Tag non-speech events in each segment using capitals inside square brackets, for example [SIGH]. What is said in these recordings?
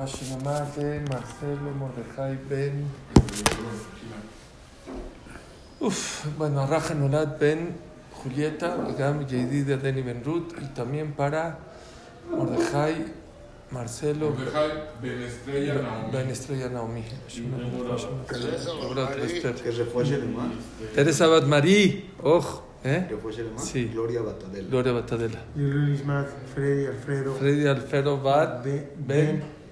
De Marcelo Mordejai Ben. Uf, bueno, Raja Nolad Ben Julieta, Gam Yedida Deni Ben Ruth y también para Mordejai Marcelo Mordejai Ben Estrella Naomi. Ben Estrella Naomi. Que refuerce el más. Teresa Bat Marie, oh, ¿eh? Sí. Gloria Batadela. Gloria Batadela. Luis Mac, Freddy, Alfredo, Freddy Alfredo Bat Ben,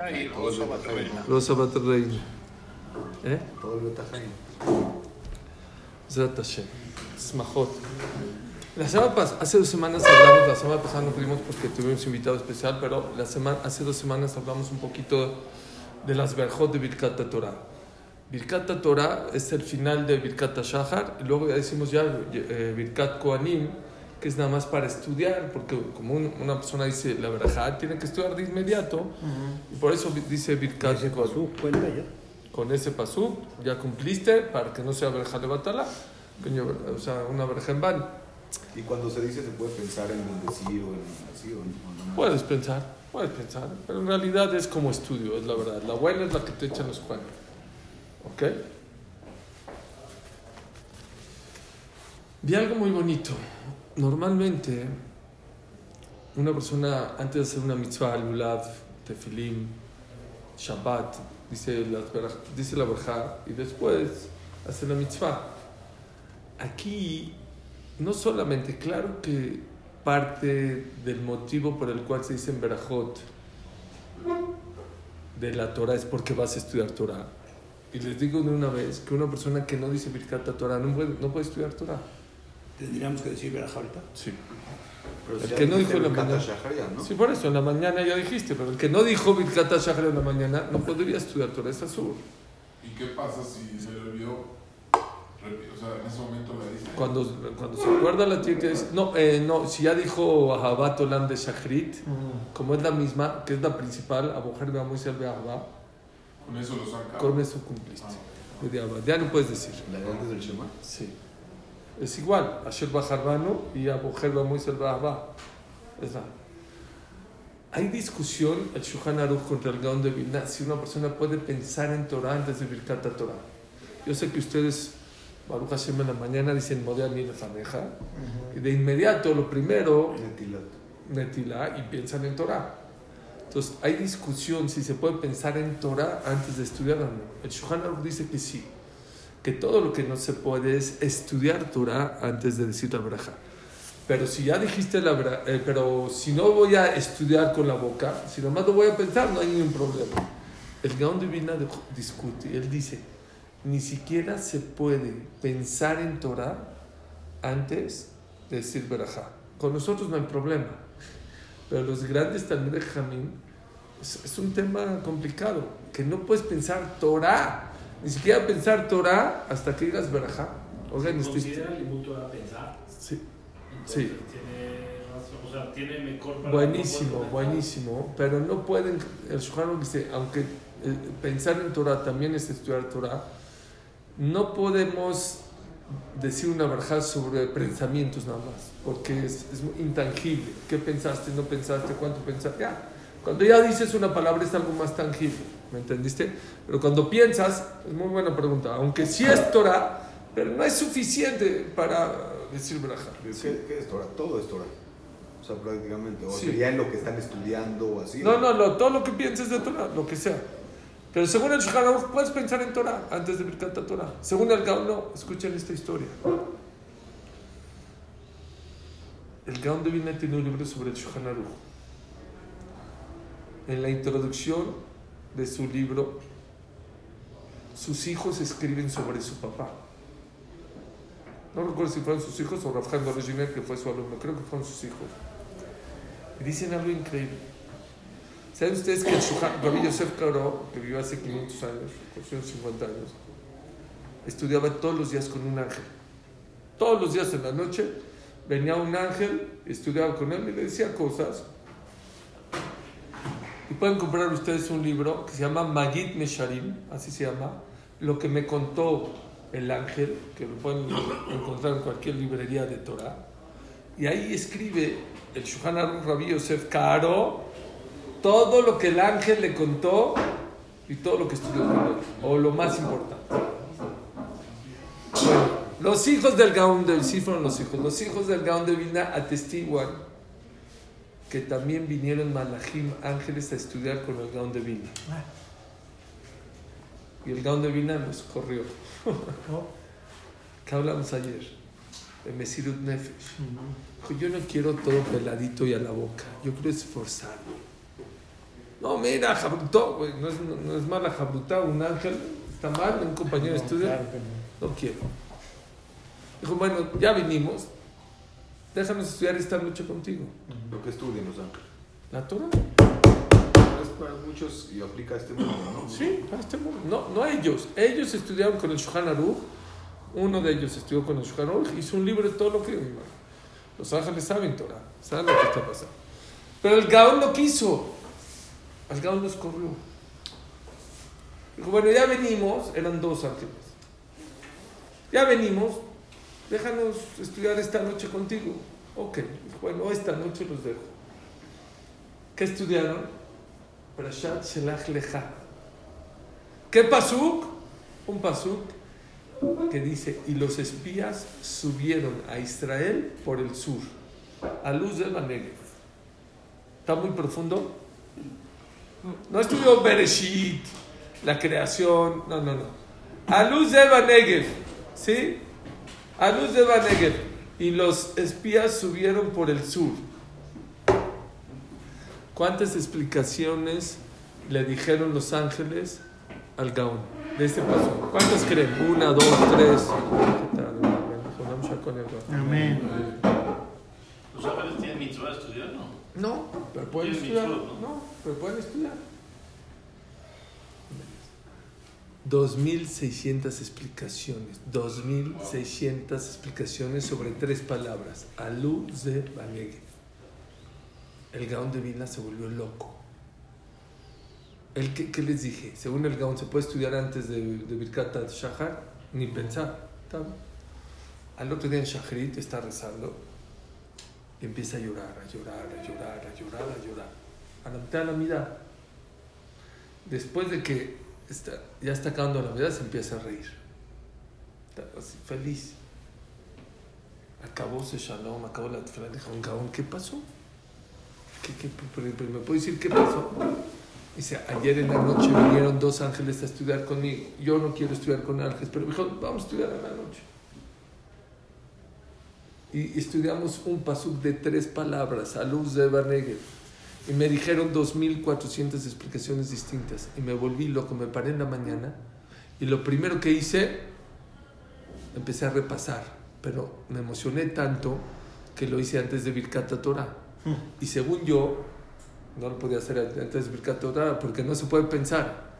Ay, Rosa ¿Eh? Todo el Zrat Hashem. Smajot. La semana pas hace dos semanas hablamos, la semana pasada no pudimos porque tuvimos invitado especial, pero la semana, hace dos semanas hablamos un poquito de las verjot de Birkat Torah. Birkat Torah es el final de Birkat Shahar, y luego ya decimos ya eh, Birkat Koanim, que es nada más para estudiar, porque como un- una persona dice la verajá, tiene que estudiar de inmediato, y por eso dice Birkat Ese Koanim. pasú. Con ese pasú ya cumpliste para que no sea verja de batala, o sea, una verja en van. Y cuando se dice, se puede pensar en bendecir o en así o no. Puedes pensar, puedes pensar, pero en realidad es como estudio, es la verdad. La buena es la que te echan los cuernos. ¿Ok? Vi algo muy bonito. Normalmente, una persona antes de hacer una mitzvah, lulav, tefilim, shabbat, dice la, dice la verja y después hace la mitzvah. Aquí, no solamente, claro que parte del motivo por el cual se dice en Berajot de la Torah es porque vas a estudiar Torah. Y les digo de una vez que una persona que no dice Birkat Torah no puede, no puede estudiar Torah. Tendríamos que decir Verajá ahorita. Sí. Pero el si que no dijo en la mañana. ¿no? Sí, por eso, en la mañana ya dijiste, pero el que no dijo Birkat Shahar en la mañana no podría estudiar Torah, azul. ¿Y qué pasa si se le olvidó? O sea, en ese momento la dice. Cuando, cuando se acuerda la tiene que decir, no, eh, no, si ya dijo Ahabat Olam de Shachrit, como es la misma, que es la principal, Aboher Beamuis el Beahaba, Con eso lo saca. con eso cumpliste. Bediabad. Ya no puedes decir. La de antes del Shema. Sí. Es igual, Asher Bajarbanu y Aboher Beamuis el Beahaba. Es la. Hay discusión, el Shulchan Aruch contra el Gaon de Vilna, si una persona puede pensar en Torah antes de Birkat Torah. Yo sé que ustedes, Baruch Hashem, en la mañana dicen Modea ni Lefaneja, y de inmediato, lo primero. Netilá y piensan en Torah. Entonces, hay discusión si se puede pensar en Torah antes de estudiar o no. El Shulchan Aruch dice que sí, que todo lo que no se puede es estudiar Torah antes de decir la braja. Pero si ya dijiste la braja, pero si no voy a estudiar con la boca, si nomás lo voy a pensar, no hay ningún problema. El Gaon de Vilna de- discute, él dice, ni siquiera se puede pensar en Torah antes de decir braja. Con nosotros no hay problema. Pero los grandes Talmud Jamín es, es un tema complicado, que no puedes pensar Torah, ni siquiera pensar Torah hasta que digas Berajá. Oigan, este- ¿Considera el a pensar? sí, Entonces, Sí. Tiene, o sea, tiene mejor para buenísimo, buenísimo, pero no pueden, el Aruch dice, aunque eh, pensar en Torah también es estudiar Torah, no podemos decir una verja sobre pensamientos nada más, porque es, es intangible. ¿Qué pensaste? ¿No pensaste? ¿Cuánto pensaste? Ya. Cuando ya dices una palabra es algo más tangible, ¿me entendiste? Pero cuando piensas, es muy buena pregunta, aunque sí es Torah, pero no es suficiente para decir verja. ¿Qué, qué es Torah? Todo es Torah. O sea, prácticamente. O Sí. sería en lo que están estudiando o así. No, no, lo- todo lo que pienses de Torah, lo que sea. Pero según el Shulchan puedes pensar en Torah antes de Birkat Torah. Según el Gaon, no. Escuchen esta historia. El Gaon de Vilna tiene un libro sobre el Shulchan. En la introducción de su libro, sus hijos escriben sobre su papá. No recuerdo si fueron sus hijos o Rafjan Dorejiner, que fue su alumno. Creo que fueron sus hijos. Y dicen algo increíble. ¿Saben ustedes que el Shuhan, Rabbi Yosef Karo, que vivió hace 500 años, 450 años, estudiaba todos los días con un ángel? Todos los días en la noche venía un ángel, estudiaba con él y le decía cosas. Y pueden comprar ustedes un libro que se llama Magid Mesharim, así se llama, lo que me contó el ángel, que lo pueden encontrar en cualquier librería de Torah. Y ahí escribe el Shuhan Aruch Rabbi Yosef Karo todo lo que el ángel le contó y todo lo que estudió o lo más importante. Bueno, los hijos del Gaón de sí fueron los hijos. Los hijos del Gaón de Vilna atestiguan que también vinieron Malachim, ángeles, a estudiar con el Gaón de Vilna. Y el Gaón de Vilna nos corrió. [LAUGHS] ¿Qué hablamos ayer? De Mesirut Nefesh. Dijo, yo no quiero todo peladito y a la boca. Yo quiero esforzarme. No, mira, Jabrutó, güey, no es, no, no es mala Jabrutá, un ángel, está mal, un compañero de estudio. Claro que no. No quiero. Dijo, bueno, ya vinimos, déjanos estudiar esta noche contigo. Lo que estudian los ángeles. La Torah. Es para muchos y aplica a este mundo, ¿no? Sí, para este mundo. No, no ellos. Ellos estudiaron con el Shulchan Aruch. Uno de ellos estudió con el Shulchan Aruch. Hizo un libro de todo lo que... Los ángeles saben Torah. Saben lo que está pasando. Pero el Gaón no quiso. El Gaón nos corrió. Dijo, bueno, ya venimos. Eran dos ángeles. Ya venimos. Déjanos estudiar esta noche contigo. Ok. Bueno, esta noche los dejo. ¿Qué estudiaron? Parashat Shelach. ¿Qué pasuk? Un pasuk que dice, y los espías subieron a Israel por el sur, a luz del Negev. ¿Está muy profundo? No estudió Bereshit, la creación, no, no, no. A luz del Negev, ¿sí? A luz del Negev. Y los espías subieron por el sur. ¿Cuántas explicaciones le dijeron los ángeles al Gaón de este paso? ¿Cuántas creen? Una, dos, tres. Amén. ¿Los ángeles tienen mitzvah de estudiar? No. No, pero pueden estudiar. mitzvot, ¿no? No, pero pueden estudiar. 2.600 explicaciones, 2.600 explicaciones sobre tres palabras. Alú ze Banegev. El Gaón de Vilna se volvió loco. El que, ¿Qué les dije? Según el Gaón, ¿se puede estudiar antes de, de Birkat Shahar? Ni pensar. Bien. Al otro día en Shaharit está rezando y empieza a llorar, a llorar, a llorar, a llorar, a llorar. A la mitad de la mirada. Después de que está, ya está acabando la vida, se empieza a reír. Está así, feliz. Acabó ese shalom, acabó la tefilá. Dijo, ¿qué pasó? ¿Qué, qué, ¿Me puede decir qué pasó? Dice, ayer en la noche vinieron dos ángeles a estudiar conmigo. Yo no quiero estudiar con ángeles, pero me dijo, vamos a estudiar en la noche. Y estudiamos un pasuk de tres palabras, a luz de Barneger. Y me dijeron 2.400 explicaciones distintas. Y me volví loco, me paré en la mañana. Y lo primero que hice, empecé a repasar. Pero me emocioné tanto que lo hice antes de Birkat Torah. Y según yo, no lo podía hacer antes de Birkat Torah porque no se puede pensar.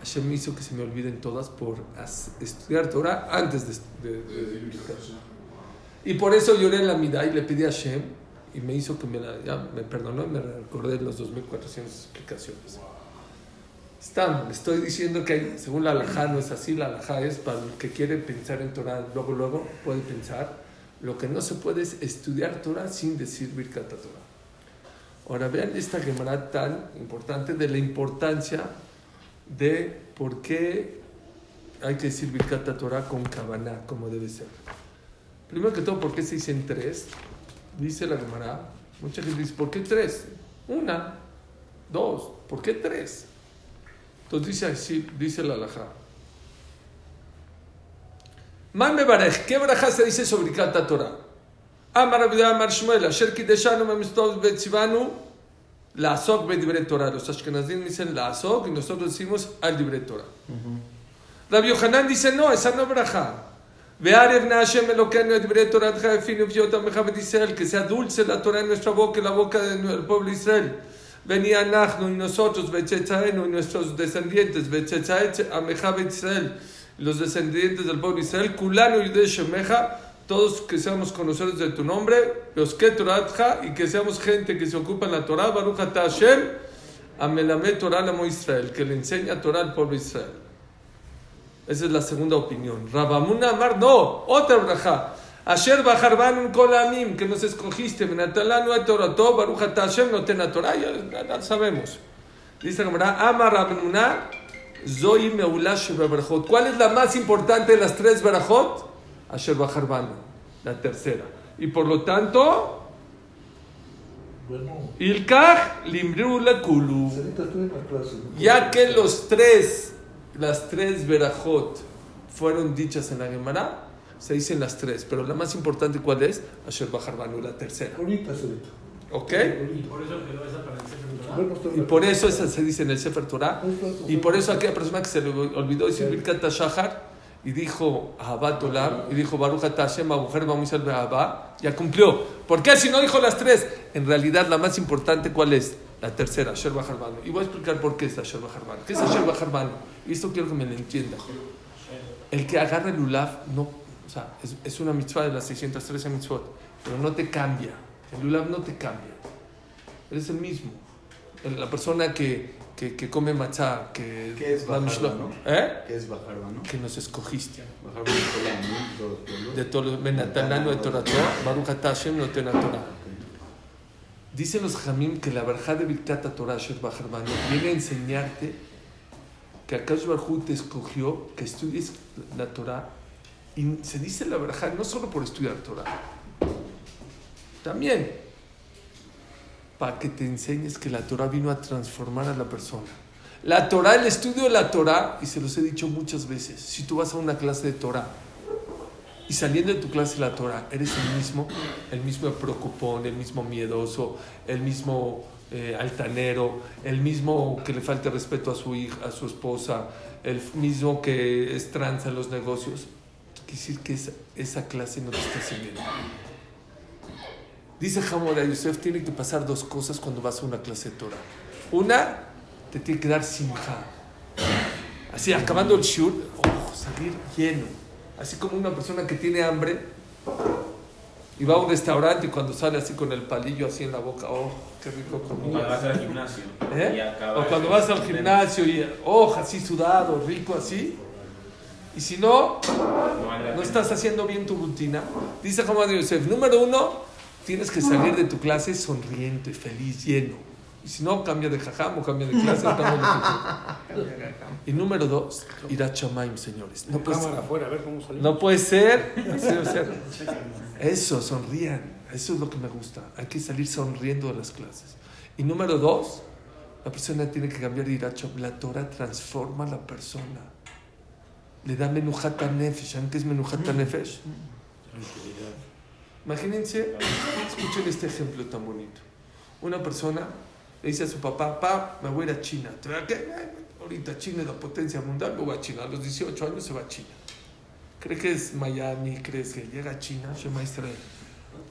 Hashem hizo que se me olviden todas por estudiar Torah antes de, de, de- de. Y por eso lloré en la mitad y le pedí a Hashem y me hizo que me, la- me perdonó me recordé los 2.400 explicaciones. Está, estoy diciendo que según la alajá no es así, la alajá es para el que quiere pensar en Torah, luego, luego puede pensar. Lo que no se puede es estudiar Torah sin decir Birkat Torah. Ahora vean esta Gemara tan importante de la importancia de por qué hay que decir Birkat Torah con Kavaná, como debe ser. Primero que todo, ¿por qué se dicen tres? Dice la Gemara. Mucha gente dice, ¿por qué tres? Una, dos, ¿por qué tres? Entonces dice así, dice la alajá. Man barej, ¿qué baraja se dice sobre Kata Torah? Amar Abidá Amar Shmuel, Asher Kideshanu Memistov Betzivanu, la Azok Bedivre Torah. Los Ashkenazim dicen la Azok y nosotros decimos al Dibre Torah. Rabbi Yohanan dice, no, esa no es baraja. Que sea dulce la Torah en nuestra boca y la boca del pueblo de Israel. venía Nachno y nosotros, Bechetzaenu y nuestros descendientes, Bechetzaet Ameja Bet Israel, los descendientes del pueblo de Israel, Kulano y de Shemeja, todos que seamos conocedores de tu nombre, los que Toratja, y que seamos gente que se ocupa en la Torah, Baruch Hashem, Amelame Torah Lamo Israel, que le enseña Torah al pueblo de Israel. Esa es la segunda opinión. Rabamuna Amar, no, otra braja. Asher Bajarban Kolamim, que nos escogiste, Benatalanu et Torato, Baruch Ata Hashem, no ten ya, sabemos. Dice la Gemara, Amar Rabamuna, Zoy Meula Shebeberjot. ¿Cuál es la más importante de las tres Berajot? Asher Bajarban, la tercera. Y por lo tanto, Ilkach Limriu Kulu. Ya que los tres, las tres verajot fueron dichas en la Gemara, se dicen las tres, pero la más importante ¿cuál es? Asher Bajarbanu, la tercera. Ahorita. ¿Ok? Y por eso quedó esa para el Sefer Torah. Y por eso esa se dice en el Sefer Torah. Y por eso aquella persona que se le olvidó decir Birkat Shahar y dijo Ahabat Olam y dijo Baruch Hashem mujer vamos a Abba, ya cumplió. ¿Por qué si no dijo las tres? En realidad la más importante ¿cuál es? La tercera, Asher Bajarbanu. Y voy a explicar por qué es Asher Bajarbanu. ¿Qué es Asher Bajarbanu? Y esto quiero que me lo entienda. El que agarra el Lulav, no, o sea, es, es una mitzvah de las 613 mitzvot, pero no te cambia. El Lulav no te cambia. Eres el mismo. La persona que, que, que come matzah, que ¿Qué es da bajarba, mishloach, no? ¿Eh? ¿Qué es bajarba, no? Que nos escogiste. Bajarba de. Todos los pueblos. De todo, Benatanano de Torah, Baruch Hashem no Torah. Dicen los jamim que la verja de Birkat Torah, Sher viene a enseñarte que Akash Barhu te escogió que estudies la Torah. Y se dice la verja no solo por estudiar Torah, también para que te enseñes que la Torah vino a transformar a la persona. La Torah, el estudio de la Torah, y se los he dicho muchas veces, si tú vas a una clase de Torah y saliendo de tu clase la Torah eres el mismo, el mismo preocupón, el mismo miedoso, el mismo eh, altanero, el mismo que le falta respeto a su hija, a su esposa, el mismo que es tranza en los negocios, quiere decir que esa, esa clase no te está sirviendo. Dice Hamora Yosef, tiene que pasar dos cosas cuando vas a una clase de Torah. Una, te tiene que dar simja. Así, acabando el shur, oh, salir lleno. Así como una persona que tiene hambre y va a un restaurante y cuando sale así con el palillo así en la boca, oh, qué rico Cuando comida. vas al gimnasio. ¿Eh? O cuando vas al gimnasio y, oh, así sudado, rico así. Y si no, No estás haciendo bien tu rutina. Dice Hamad Yosef, número uno, tienes que salir de tu clase sonriente, feliz, lleno. Y si no, cambia de jajam o cambia de clase. [LAUGHS] y número dos, ir a Chamaim, señores. No puede, ser, afuera, a ver cómo no puede ser. [LAUGHS] Eso, sonrían. Eso es lo que me gusta. Hay que salir sonriendo de las clases. Y número dos, la persona tiene que cambiar de ir a Chamaim. La Torah transforma a la persona. Le da menujata nefesh. ¿Saben qué es menujata nefesh? Imagínense, escuchen este ejemplo tan bonito. Una persona le dice a su papá, papá, me voy a ir a China. ¿Te a qué? "Ay, Ahorita China es la potencia mundial, me voy a China. A los 18 años se va a China. ¿Cree que es Miami? ¿Crees que llega a China? Shema Israel.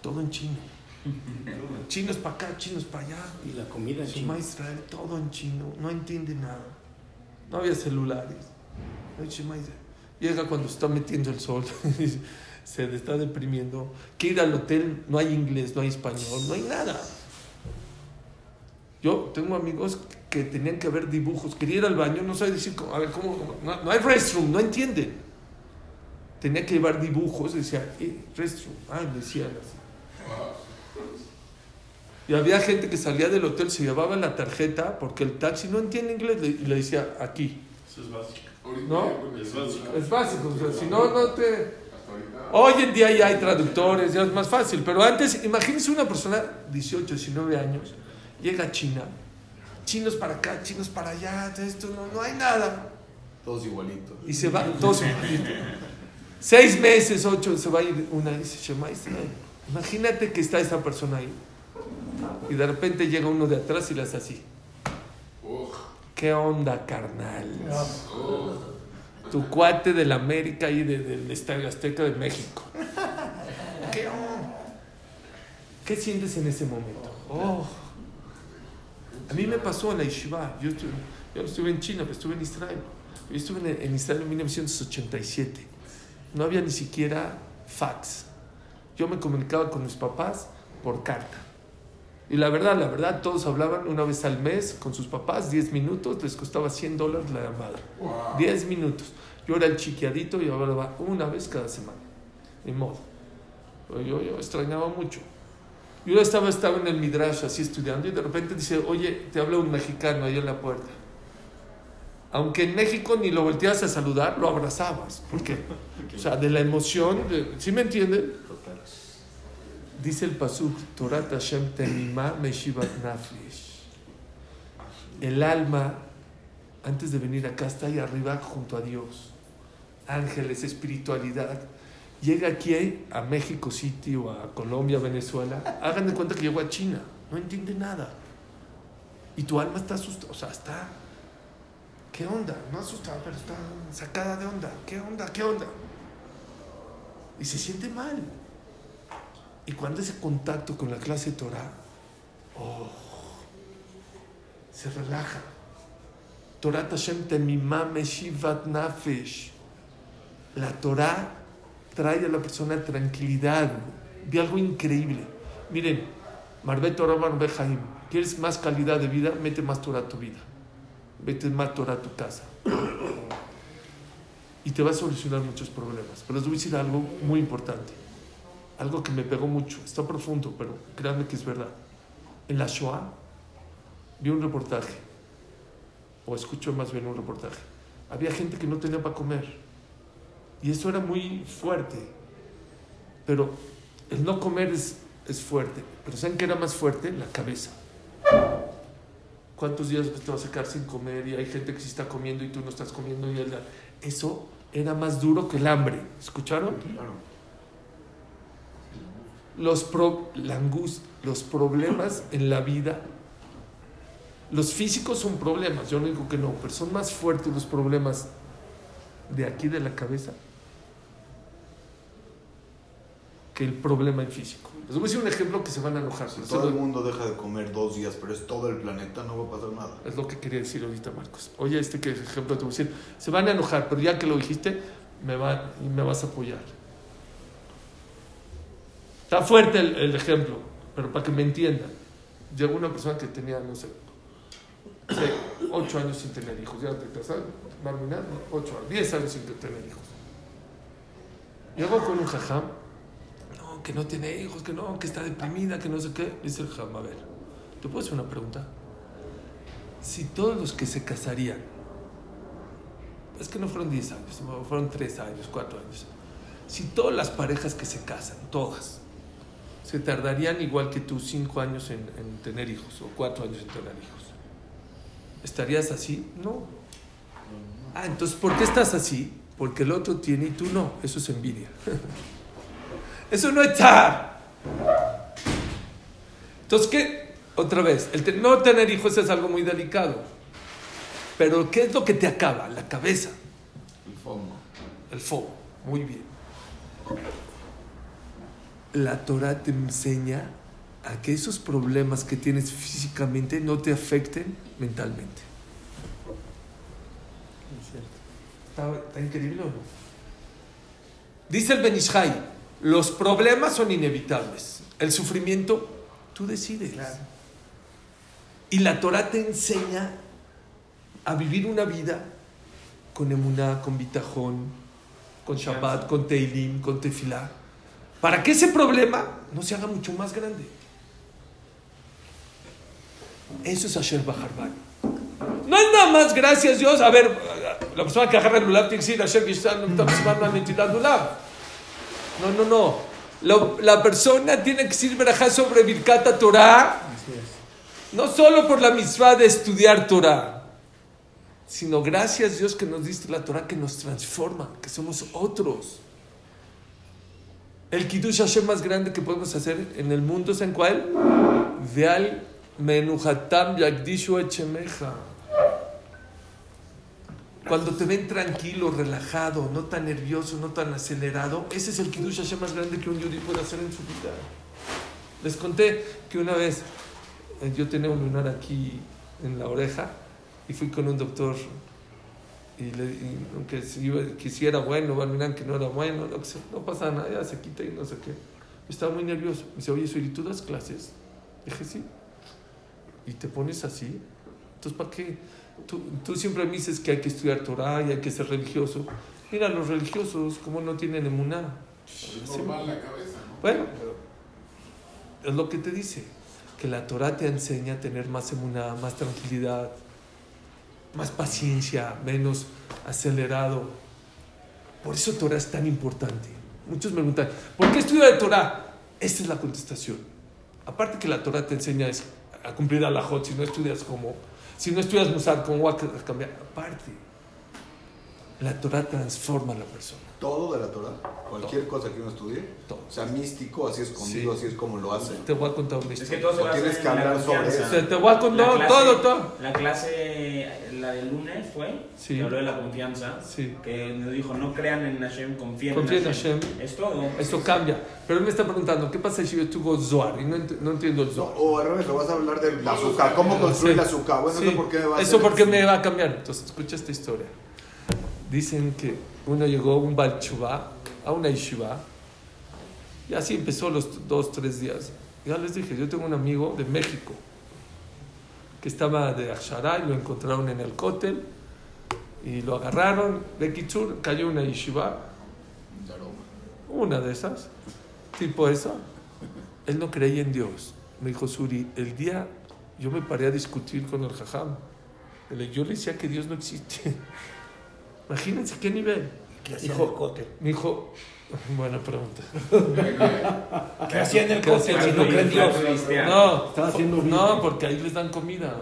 Todo en chino. [LAUGHS] Chinos para acá, chinos para allá. Y la comida en Shema China. Israel, todo en chino. No entiende nada. No había celulares. Ay, Shema Israel. Llega cuando está metiendo el sol. [LAUGHS] se le está deprimiendo. Que ir al hotel, no hay inglés, no hay español, no hay nada. Yo tengo amigos que tenían que ver dibujos. Quería ir al baño, no sabe decir, cómo- a ver, ¿cómo? cómo? No, no hay restroom, no entienden. Tenía que llevar dibujos, decía, eh, restroom. Ah, decían así. Y había gente que salía del hotel, se llevaba la tarjeta porque el taxi no entiende inglés le- y le decía aquí. Eso es básico. ¿No? Es básico. Es básico, o sea, si no, no te... Hoy en día ya hay traductores, ya es más fácil, pero antes, imagínense una persona, 18, 19 años, llega China, chinos para acá, chinos para allá, esto no, no hay nada. Todos igualitos. Y se va, todos igualitos. Seis meses, ocho, se va a ir una y dice, Shema Israel. Imagínate que está esa persona ahí. Y de repente llega uno de atrás y le hace así. ¿Qué onda, carnal? Tu cuate del América y de- del Estadio Azteca de México. [LAUGHS] ¿Qué onda? ¿Qué sientes en ese momento? Oh, A mí me pasó en la Yeshiva. Yo, estuve, yo no estuve en China, pero estuve en Israel. Yo estuve en, en Israel en 1987. No había ni siquiera fax. Yo me comunicaba con mis papás por carta. Y la verdad, la verdad, todos hablaban una vez al mes con sus papás, 10 minutos, les costaba 100 dólares la llamada. Wow. 10 minutos. Yo era el chiquiadito y hablaba una vez cada semana. Ni modo. Yo, yo extrañaba mucho. Yo estaba, estaba en el Midrash así estudiando y de repente dice, oye, te habla un mexicano ahí en la puerta. Aunque en México ni lo volteas a saludar, lo abrazabas. ¿Por qué? O sea, de la emoción, de- ¿sí me entienden? Dice el pasuk, Torat Hashem temimah meshivat nafesh. El alma, antes de venir acá, está ahí arriba junto a Dios. Ángeles, espiritualidad. Llega aquí a México City o a Colombia, Venezuela. [LAUGHS] Hagan de cuenta que llegó a China. No entiende nada. Y tu alma está asustada. O sea, está. ¿Qué onda? No asustada, pero está sacada de onda. ¿Qué onda? ¿Qué onda? Y se siente mal. Y cuando ese contacto con la clase Torah, oh, se relaja. Torah Hashem temimah meshivat nafesh. La Torah trae a la persona tranquilidad. Vi algo increíble. Miren, Marbet Torah Marbet. ¿Quieres más calidad de vida? Mete más Torah a tu vida. Mete más Torah a tu casa. Y te va a solucionar muchos problemas. Pero les voy a decir algo muy importante. Algo que me pegó mucho. Está profundo, pero créanme que es verdad. En la Shoah vi un reportaje. O escucho más bien un reportaje. Había gente que no tenía para comer. Y eso era muy fuerte. Pero el no comer es, es fuerte. Pero ¿saben qué era más fuerte? La cabeza. ¿Cuántos días te vas a quedar sin comer? Y hay gente que sí está comiendo y tú no estás comiendo. Y el- eso era más duro que el hambre. ¿Escucharon? Claro. Los, pro- la angustia, los problemas en la vida. Los físicos son problemas, yo no digo que no, pero son más fuertes los problemas de aquí de la cabeza que el problema en físico. Les voy a decir un ejemplo que se van a enojar. Si todo el mundo deja de comer dos días, pero es todo el planeta, no va a pasar nada. Es lo que quería decir ahorita, Marcos. Oye, este que ejemplo te voy a decir. Se van a enojar, pero ya que lo dijiste, me, va, me vas a apoyar. Está fuerte el, el ejemplo, pero para que me entiendan. Llegó una persona que tenía, no sé, ocho años sin tener hijos. Ya te casas, Marminá, ocho diez años sin tener hijos. Llegó con un jajam, que no tiene hijos, que no, que está deprimida, que no sé qué. Dice el jajam, a ver, ¿te puedo hacer una pregunta? si todos los que se casarían, es que no fueron 10 años, fueron 3 años, 4 años, si todas las parejas que se casan, todas, se tardarían igual que tú 5 años en, en tener hijos o 4 años en tener hijos, ¿estarías así? No. Ah, entonces, ¿por qué estás así? Porque el otro tiene y tú no. Eso es envidia. [LAUGHS] Eso no es estar. Entonces, ¿qué? Otra vez, el no tener hijos es algo muy delicado. Pero ¿qué es lo que te acaba? La cabeza, El fondo. el fuego. Muy bien. La Torah te enseña a que esos problemas que tienes físicamente no te afecten mentalmente. ¿Está, está increíble o no? Dice el Benishai, los problemas son inevitables. El sufrimiento, tú decides. Y la Torah te enseña a vivir una vida con emuná, con bitajón, con Shabbat, con Teilim, con Tefilá, para que ese problema no se haga mucho más grande. Eso es Asher Baharban. No es nada más gracias Dios. A ver, la persona que agarra el lulav tiene que decir Asher Gishtan, lulav. No, no, no. La, la persona tiene que decir verajá sobre Birkata Torah. No solo por la misma de estudiar Torah, sino gracias Dios que nos diste la Torah que nos transforma, que somos otros. El Kiddush Hashem más grande que podemos hacer en el mundo, ¿saben cuál? Veal menuhatam yagdishu echemeja. Cuando te ven tranquilo, relajado, no tan nervioso, no tan acelerado, ese es el Kiddush Hashem más grande que un yudí puede hacer en su vida. Les conté que una vez eh, yo tenía un lunar aquí en la oreja y fui con un doctor y, le, y aunque si iba- quisiera bueno, miran que no era bueno, que sea, no pasa nada, ya se quita y no sé qué. Estaba muy nervioso. Me dice, oye, Suri, ¿tú das clases? Dije, sí. ¿Y te pones así? Entonces, ¿para qué? Tú, tú siempre me dices que hay que estudiar Torah y hay que ser religioso. Mira, los religiosos, como no tienen emuná. La cabeza, ¿no? Bueno, es lo que te dice, que la Torah te enseña a tener más emuná, más tranquilidad, más paciencia, menos acelerado. Por eso Torah es tan importante. Muchos me preguntan, ¿por qué estudia de Torah? Esta es la contestación. Aparte que la Torah te enseña a cumplir a la si no estudias como, si no estudias Musar, ¿cómo va a cambiar? Aparte, la Torah transforma a la persona. Todo de la Torah, cualquier cosa que uno estudie, Todo. o sea, místico, así escondido, Sí. así es como lo hace. Te voy a contar una Es que historia. todo se tienes en que hablar la sobre confianza. O sea, te voy a contar La clase- todo, todo. La clase, la del lunes fue, Sí. que habló de la confianza, Sí. que nos dijo, no crean en Hashem, confíen Confía en en Hashem. Hashem. Es todo. Esto cambia. Pero él me está preguntando, ¿qué pasa si yo estuvo Zohar? Y no, ent- no entiendo el No, Zohar. o al revés, lo vas a hablar del azúcar, cómo construir Sí. el azúcar. Bueno, Sí. ¿eso por qué me va a Eso porque eso? me va a cambiar. Entonces, escucha esta historia. Dicen que uno llegó, un Balchubá, a una Yeshiva, y así empezó los dos, tres días. Ya les dije, yo tengo un amigo de México que estaba de Ashara y lo encontraron en el cótel y lo agarraron. De Kitsur cayó una Yeshiva, una de esas, tipo esa. Él no creía en Dios. Me dijo, Suri, el día yo me paré a discutir con el jajam. Yo le decía que Dios no existe. [LAUGHS] Imagínense qué nivel. ¿Qué hacía en Dijo- el cótel? Me dijo, [LAUGHS] buena pregunta. ¿Qué hacía en el ¿Qué cótel hacía si no creen Dios? Cristiano. No, Estaba haciendo un no, porque ahí les dan comida.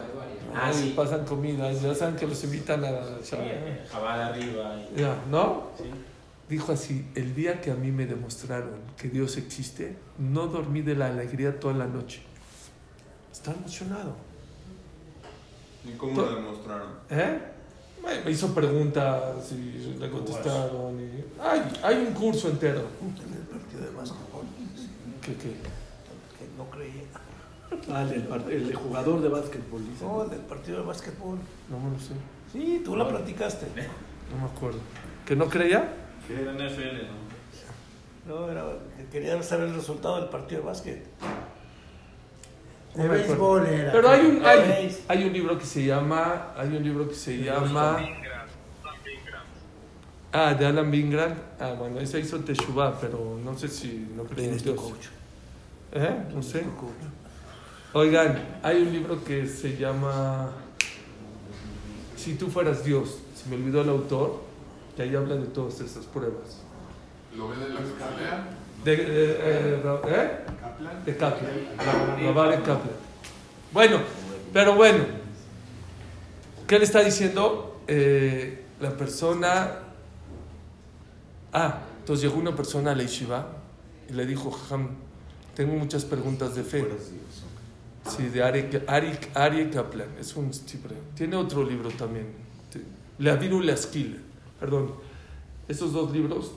Ah, Ahí sí. pasan comida. Ya saben que los invitan a... Jabal arriba. Ya, ¿no? sí. Dijo así, el día que a mí me demostraron que Dios existe, no dormí de la alegría toda la noche. Estaba emocionado. ¿Y cómo lo demostraron? ¿Eh? Me me hizo preguntas y le contestaron. y- Ay, hay un curso entero. En el partido de básquetbol, ¿Qué, qué? que no creía. Ah, el, el jugador de básquetbol, dice. No, el del partido de básquetbol. No me lo sé. Sí, tú la platicaste. No me acuerdo. ¿Que no creía? Era NFL, ¿no? No, era que quería saber el resultado del partido de básquet. De béisbol era. Pero hay un, hay, hay un libro que se llama. Hay un libro que se llama. Ah, de Alan Bingram. Ah, bueno, ese hizo Teshuvah, pero no sé si no cree en ¿Quién es tu Dios. coach? ¿Eh? No sé. Oigan, hay un libro que se llama Si tú fueras Dios. Se me olvidó el autor, que ahí habla de todas esas pruebas. ¿Lo ven en la fiscalía? De, de- eh, ¿eh? De Kaplan. Kaplan. Bueno, pero bueno. ¿Qué le está diciendo? Eh, la persona. Ah, entonces llegó una persona a la Yeshiva y le dijo, Jajam, tengo muchas preguntas de fe. Sí, de Ari, Ari, Ari Kaplan. Es un tipo. Tiene otro libro también. Leavinu Leaskil. Perdón. Esos dos libros,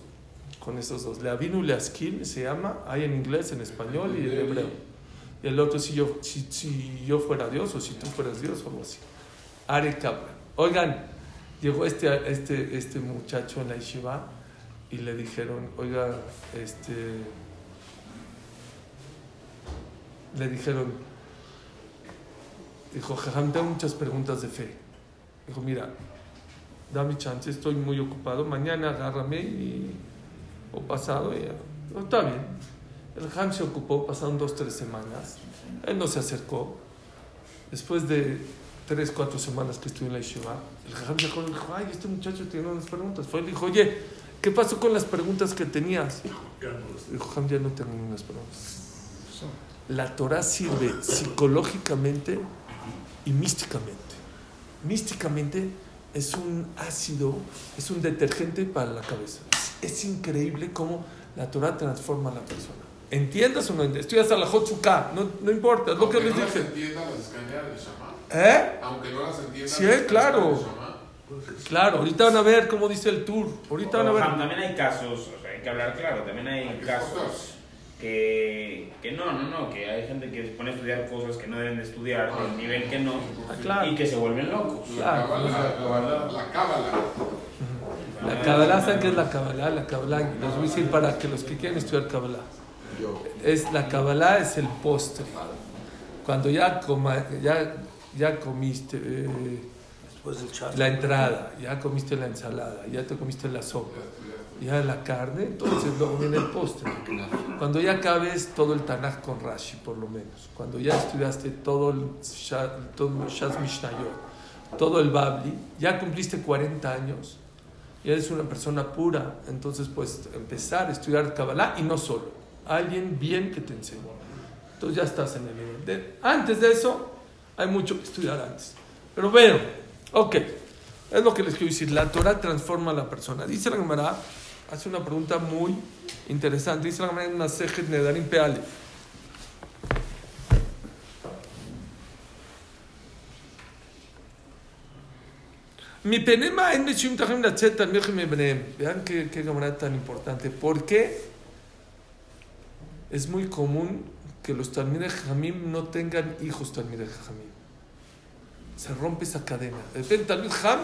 con esos dos. Leavinu Leaskil se llama. Hay en inglés, en español y en hebreo. Y el otro, si yo, si, si yo fuera Dios o si tú fueras Dios o algo así. Ari Kaplan. Oigan, llegó este, este, este muchacho en la yeshiva y le dijeron, oiga, este. Le dijeron, Dijo, Jajam, tengo muchas preguntas de fe. Dijo, mira, dame chance, estoy muy ocupado. Mañana agárrame y, o pasado. Y, no, está bien. El Jajam se ocupó, pasaron dos, tres semanas. Él no se acercó. Después de tres, cuatro semanas que estuve en la Yeshiva, el Jajam se acordó y dijo, ay, este muchacho tiene unas preguntas. Fue y le dijo, oye, ¿qué pasó con las preguntas que tenías? Dijo, Jajam, ya no tengo ninguna preguntas. La Torah sirve psicológicamente y místicamente. Místicamente es un ácido, es un detergente para la cabeza. Es, increíble cómo la Torah transforma a la persona. ¿Entiendas o no entiendas? Estoy hasta la Hotzuka, no, no importa, es lo que Aunque les no las dije. entienda las. ¿Eh? Aunque no las entienda Sí, las claro. Claro, ahorita van a ver cómo dice el tour. Ahorita van a ver. También hay casos, o sea, hay que hablar claro, también hay Hay que casos que, que no, no, no, que hay gente que se pone a estudiar cosas que no deben de estudiar, del nivel que no, Ah, claro. y que se vuelven locos. La Claro. cábala, la cábala, la cábala. La Kabbalah, ¿saben qué es la Kabbalah? La Kabbalah, les voy a decir para que los que quieren estudiar Kabbalah. Es, la Kabbalah es el postre. Cuando ya, coma- ya, ya comiste eh, la entrada, ya comiste la ensalada, ya te comiste la sopa, ya la carne, entonces luego viene el postre. Cuando ya acabes todo el Tanakh con Rashi, por lo menos. Cuando ya estudiaste todo el Sha- todo el Shas Mishnayot, todo el Babli, ya cumpliste 40 años, ya eres una persona pura, entonces puedes empezar a estudiar Kabbalah y no solo, alguien bien que te enseñe. Entonces ya estás en el nivel. De- antes de eso, hay mucho que estudiar antes. Pero bueno, ok, es lo que les quiero decir. La Torah transforma a la persona. Dice la Gemara, hace una pregunta muy interesante. Dice la Gemara en Nedarim Peale. Mi penema en Meshim Tachim Latzet. Vean qué, qué Gemara tan importante. ¿Por qué es muy común que los Talmidei Jamim no tengan hijos Talmidei Jamim? Se rompe esa cadena. De repente Talmid Jam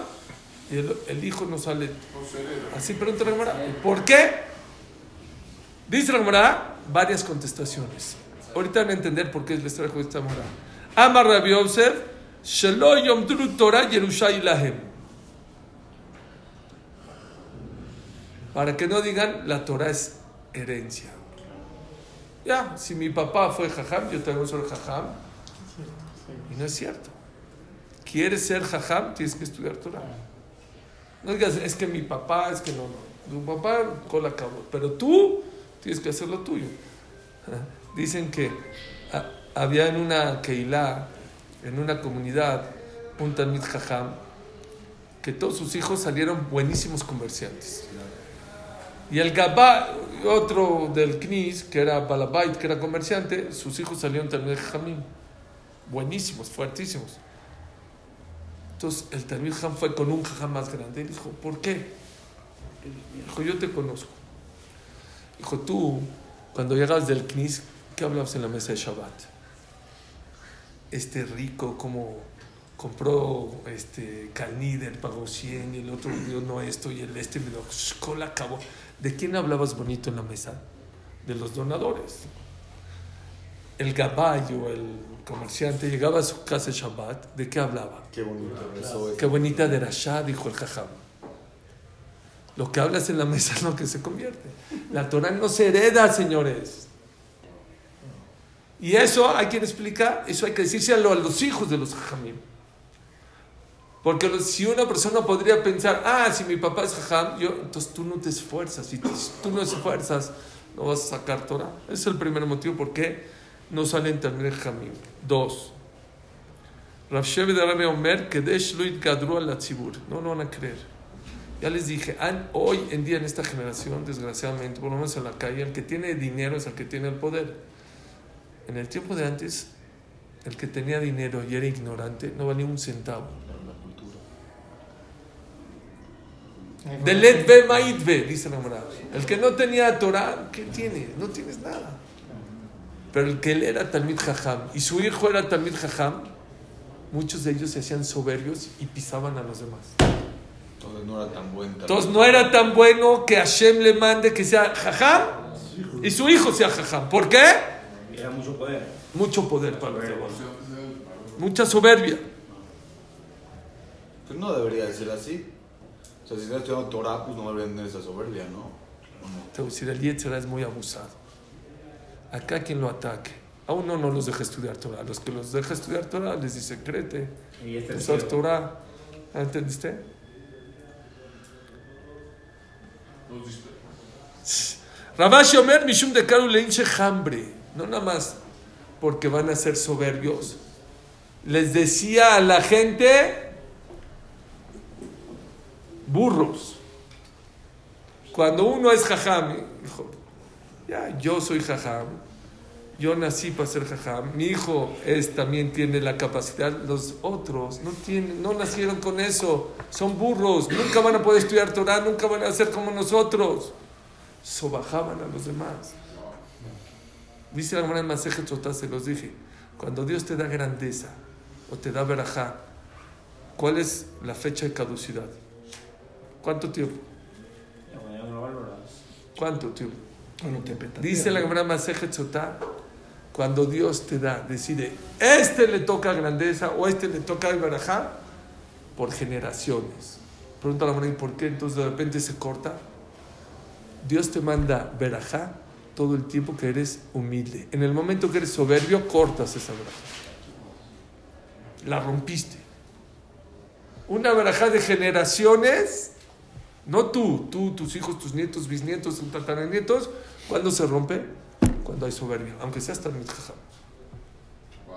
y el, el hijo no sale. Así pregunta la Gemara. ¿Por qué? Dice la Gemara varias contestaciones. Ahorita van a entender por qué les trajo esta Gemara. Amar Rabbi Yosef, Shelo Yomdru Torah Yerushay Lahem. Para que no digan la Torah es herencia. Ya, si mi papá fue jajam, yo también soy jajam. Y no es cierto. ¿Quieres ser jajam? Tienes que estudiar Torah. No digas, es que mi papá, es que no, no. Tu papá con la cabo. Pero tú tienes que hacer lo tuyo. [LAUGHS] Dicen que ah, había en una Keilah, en una comunidad, un Talmid Jajam, que todos sus hijos salieron buenísimos comerciantes. Y el Gabá, otro del Knis, que era Balabait, que era comerciante, sus hijos salieron Talmid Jajamim. Buenísimos, fuertísimos. Entonces el Talmid Jajam fue con un Jajam más grande y dijo, ¿por qué? Dijo, yo te conozco. Dijo, tú, cuando llegabas del Knis, ¿qué hablabas en la mesa de Shabbat? Este rico, como compró este Calnider, pagó 100, y el otro dio no esto, y el este me cola acabó. ¿De quién hablabas bonito en la mesa? De los donadores. El gaballo, el comerciante, llegaba a su casa de Shabbat, ¿de qué hablaba? Qué bonito eso. Qué bonita derashá, dijo el jajam. Lo que hablas en la mesa es lo que se convierte. La Torah no se hereda, señores. Y eso hay quien explica, eso hay que decírselo a los hijos de los jajamim. Porque si una persona podría pensar, ah, si mi papá es jajam, yo, entonces tú no te esfuerzas. Si tú, no esfuerzas, no vas a sacar Torah. Ese es el primer motivo por qué no salen también jajamim. Dos. Rav de Rabbi Omer, que Desh lo gadru al tzibur. No lo van a creer. Ya les dije, hoy en día en esta generación, desgraciadamente, por lo menos en la calle, el que tiene dinero es el que tiene el poder. En el tiempo de antes, el que tenía dinero y era ignorante no valía un centavo. De let ve mait ve, dice la Gemara. El que no tenía Torah, ¿qué tiene? No tienes nada. Pero el que él era Talmid Jajam y su hijo era Talmid Jajam, muchos de ellos se hacían soberbios y pisaban a los demás. Entonces no era tan buen. Entonces no era tan bueno que Hashem le mande que sea Jajam y su hijo sea Jajam. ¿Por qué? Era mucho poder. Mucho poder para los demás. Mucha soberbia. Pues no debería de ser así. O sea, si estás estudiando Torah, pues no deberían tener esa soberbia, ¿no? Te voy a decir, el Yetzirah es muy abusado. Acá quien lo ataque. A uno no los deja estudiar Torah. A los que los deja estudiar Torah les dice, créete. Y este Eso es tío, Torah. ¿Entendiste? Los disper- Rabashi Omer Mishum de Karu Leinche Hambre. No nada más porque van a ser soberbios. Les decía a la gente burros. Cuando uno es jajam, ya, yo soy jajam, yo nací para ser jajam, mi hijo es, también tiene la capacidad, los otros no, tienen, no nacieron con eso, son burros, nunca van a poder estudiar Torah, nunca van a ser como nosotros sobajaban a los demás. Dice la Gemara en Masejet Sotá, se los dije. Cuando Dios te da grandeza o te da verajá, ¿cuál es la fecha de caducidad? ¿Cuánto tiempo? ¿Cuánto tiempo? Dice la Gemara Masejet Sotá, cuando Dios te da, decide, este le toca grandeza o este le toca el verajá, por generaciones. Pregunta la Gemara, ¿y por qué entonces de repente se corta? Dios te manda verajá todo el tiempo que eres humilde. En el momento que eres soberbio, cortas esa verajá. La rompiste. Una verajá de generaciones, no tú, tú, tus hijos, tus nietos, bisnietos, tus tataranietos, ¿cuándo se rompe? Cuando hay soberbia, aunque seas tan jajam. Wow.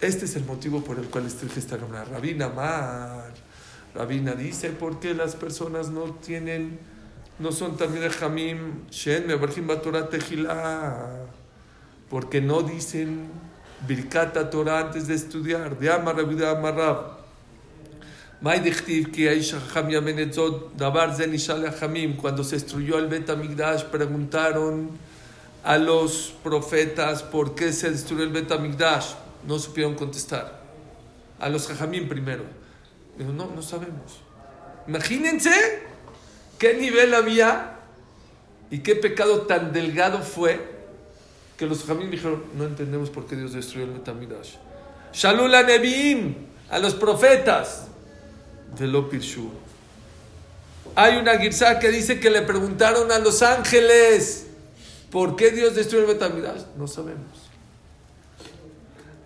Este es el motivo por el cual estoy esta Gemara. Rabina Mar. Rabina dice, ¿por qué las personas no tienen, no son también Jamim, Shen, Mebarjim Torah Tejilá? Porque no dicen Birkata Torah antes de estudiar. De Amar Rabbi de Amar Rab. May dichtiv ki Aish Hacham yamen et zot, davar ze nishal Hamim. Cuando se destruyó el Bet Amigdash, preguntaron a los profetas por qué se destruyó el Bet Amigdash. No supieron contestar. A los Jajamim primero. Dijo, no, no sabemos. Imagínense qué nivel había y qué pecado tan delgado fue que los Jajamim dijeron, no entendemos por qué Dios destruyó el Bet Amigdash. Shalul a Nevi'im, a los profetas. Velo Pirshu. Hay una girsá que dice que le preguntaron a los ángeles por qué Dios destruyó el Bet Amigdash. No sabemos.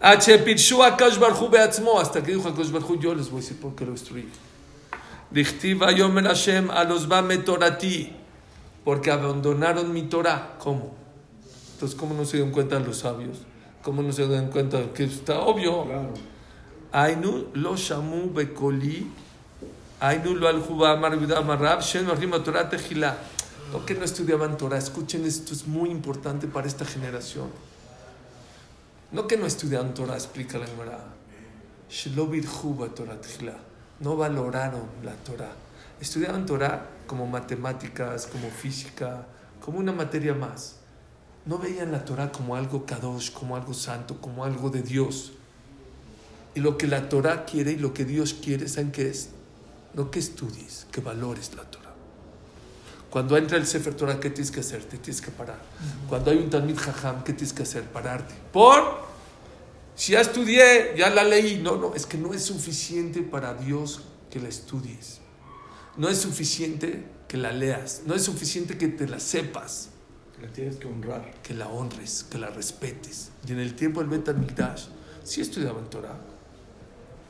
H. Pirshu Akash Beatzmo, hasta que dijo Akash Barhu, yo les voy a decir por qué lo destruí. Dichtiva Yomer Hashem a los Bame Torati, porque abandonaron mi Torah. ¿Cómo? Entonces, ¿cómo no se dieron cuenta los sabios? ¿Cómo no se dieron cuenta que está obvio? Ainu lo shamu bekoli, Ainu lo shen Torah tejilá. ¿Por qué no estudiaban Torah? Escuchen, esto es muy importante para esta generación. No que no estudiaban Torah, explica la Gemara. Torah. No valoraron la Torah. Estudiaban Torah como matemáticas, como física, como una materia más. No veían la Torah como algo kadosh, como algo santo, como algo de Dios. Y lo que la Torah quiere y lo que Dios quiere, ¿saben qué es? No que estudies, que valores la Torah. Cuando entra el Sefer Torah, ¿qué tienes que hacer? Te tienes que parar. Cuando hay un Talmid Jajam, ¿qué tienes que hacer? Pararte. ¿Por? Si ya estudié, ya la leí. No, no, es que no es suficiente para Dios que la estudies. No es suficiente que la leas. No es suficiente que te la sepas. La tienes que honrar. Que la honres, que la respetes. Y en el tiempo del Bet Mikdash, sí estudiaban Torah.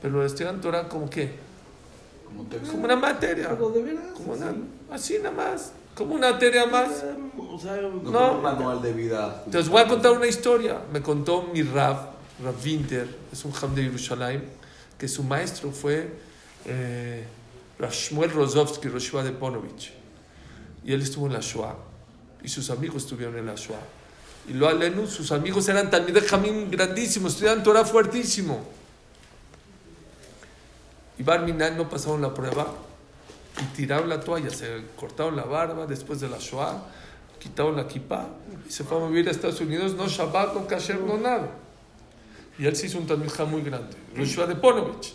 Pero estudiaban Torah como qué? Como. Como una materia. Pero de veras. Como así. una, así nada más. Como una materia más. Eh, O sea, No, No. como un manual de vida. Te os voy a contar una historia. Me contó mi Rav, Rav Winter, es un Ham de Jerusalén, que su maestro fue eh, Rav Shmuel Rozovsky, Roshua de Ponovich. Y él estuvo en la Shoah. Y sus amigos estuvieron en la Shoah. Y lo alenu, sus amigos eran Talmidei Jamín grandísimos, estudiaban Torah fuertísimo. Y Barminan no pasaron la prueba y tiraron la toalla, se cortaron la barba después de la Shoah, quitaron la kippah y se fue a vivir a Estados Unidos, no Shabbat, no Kasher, no nada. Y él se hizo un Talmid Jam muy grande, Roshua de Ponovich.